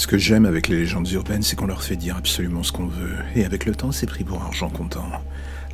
Ce que j'aime avec les légendes urbaines, c'est qu'on leur fait dire absolument ce qu'on veut, et avec le temps, c'est pris pour argent comptant.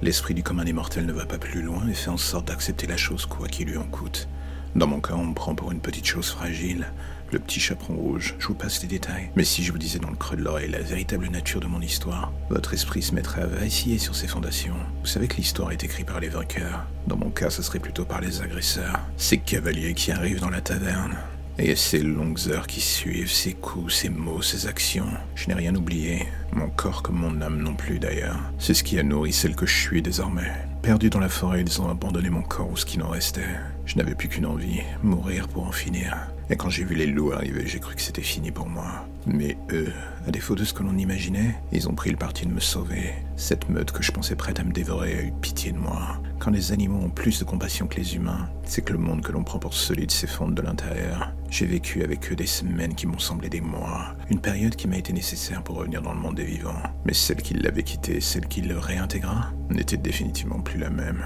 L'esprit du commun des mortels ne va pas plus loin et fait en sorte d'accepter la chose quoi qu'il lui en coûte. Dans mon cas, on me prend pour une petite chose fragile, le petit chaperon rouge, je vous passe les détails. Mais si je vous disais dans le creux de l'oreille la véritable nature de mon histoire, votre esprit se mettrait à vaciller sur ses fondations. Vous savez que l'histoire est écrite par les vainqueurs. Dans mon cas, ce serait plutôt par les agresseurs. Ces cavaliers qui arrivent dans la taverne. Et ces longues heures qui suivent, ces coups, ces mots, ces actions, je n'ai rien oublié. Mon corps comme mon âme non plus d'ailleurs. C'est ce qui a nourri celle que je suis désormais. Perdu dans la forêt, ils ont abandonné mon corps ou ce qui n'en restait. Je n'avais plus qu'une envie, mourir pour en finir. Et quand j'ai vu les loups arriver, j'ai cru que c'était fini pour moi. Mais eux, à défaut de ce que l'on imaginait, ils ont pris le parti de me sauver. Cette meute que je pensais prête à me dévorer a eu pitié de moi. Quand les animaux ont plus de compassion que les humains, c'est que le monde que l'on prend pour solide s'effondre de l'intérieur. J'ai vécu avec eux des semaines qui m'ont semblé des mois, une période qui m'a été nécessaire pour revenir dans le monde des Mais celle qui l'avait quitté, celle qui le réintégra, n'était définitivement plus la même.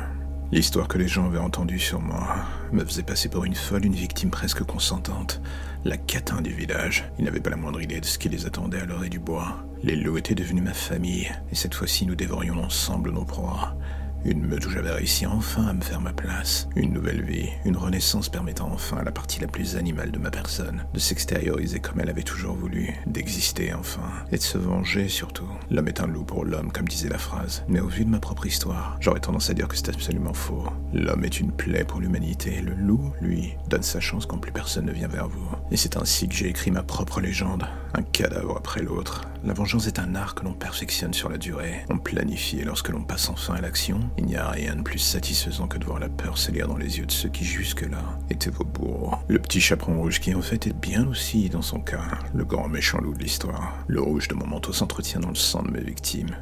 L'histoire que les gens avaient entendue sur moi me faisait passer pour une folle, une victime presque consentante. La catin du village. Ils n'avaient pas la moindre idée de ce qui les attendait à l'orée du bois. Les loups étaient devenus ma famille, et cette fois-ci nous dévorions ensemble nos proies. Une meute où j'avais réussi enfin à me faire ma place. Une nouvelle vie, une renaissance permettant enfin à la partie la plus animale de ma personne de s'extérioriser comme elle avait toujours voulu, d'exister enfin, et de se venger surtout. L'homme est un loup pour l'homme, comme disait la phrase. Mais au vu de ma propre histoire, j'aurais tendance à dire que c'est absolument faux. L'homme est une plaie pour l'humanité. Le loup, lui, donne sa chance quand plus personne ne vient vers vous. Et c'est ainsi que j'ai écrit ma propre légende. Un cadavre après l'autre. La vengeance est un art que l'on perfectionne sur la durée. On planifie et lorsque l'on passe enfin à l'action, il n'y a rien de plus satisfaisant que de voir la peur s'élire dans les yeux de ceux qui jusque-là étaient vos bourreaux. Le petit chaperon rouge qui en fait est bien aussi dans son cas, le grand méchant loup de l'histoire. Le rouge de mon manteau s'entretient dans le sang de mes victimes.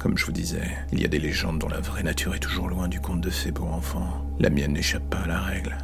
Comme je vous disais, il y a des légendes dont la vraie nature est toujours loin du conte de fées pour enfants. La mienne n'échappe pas à la règle.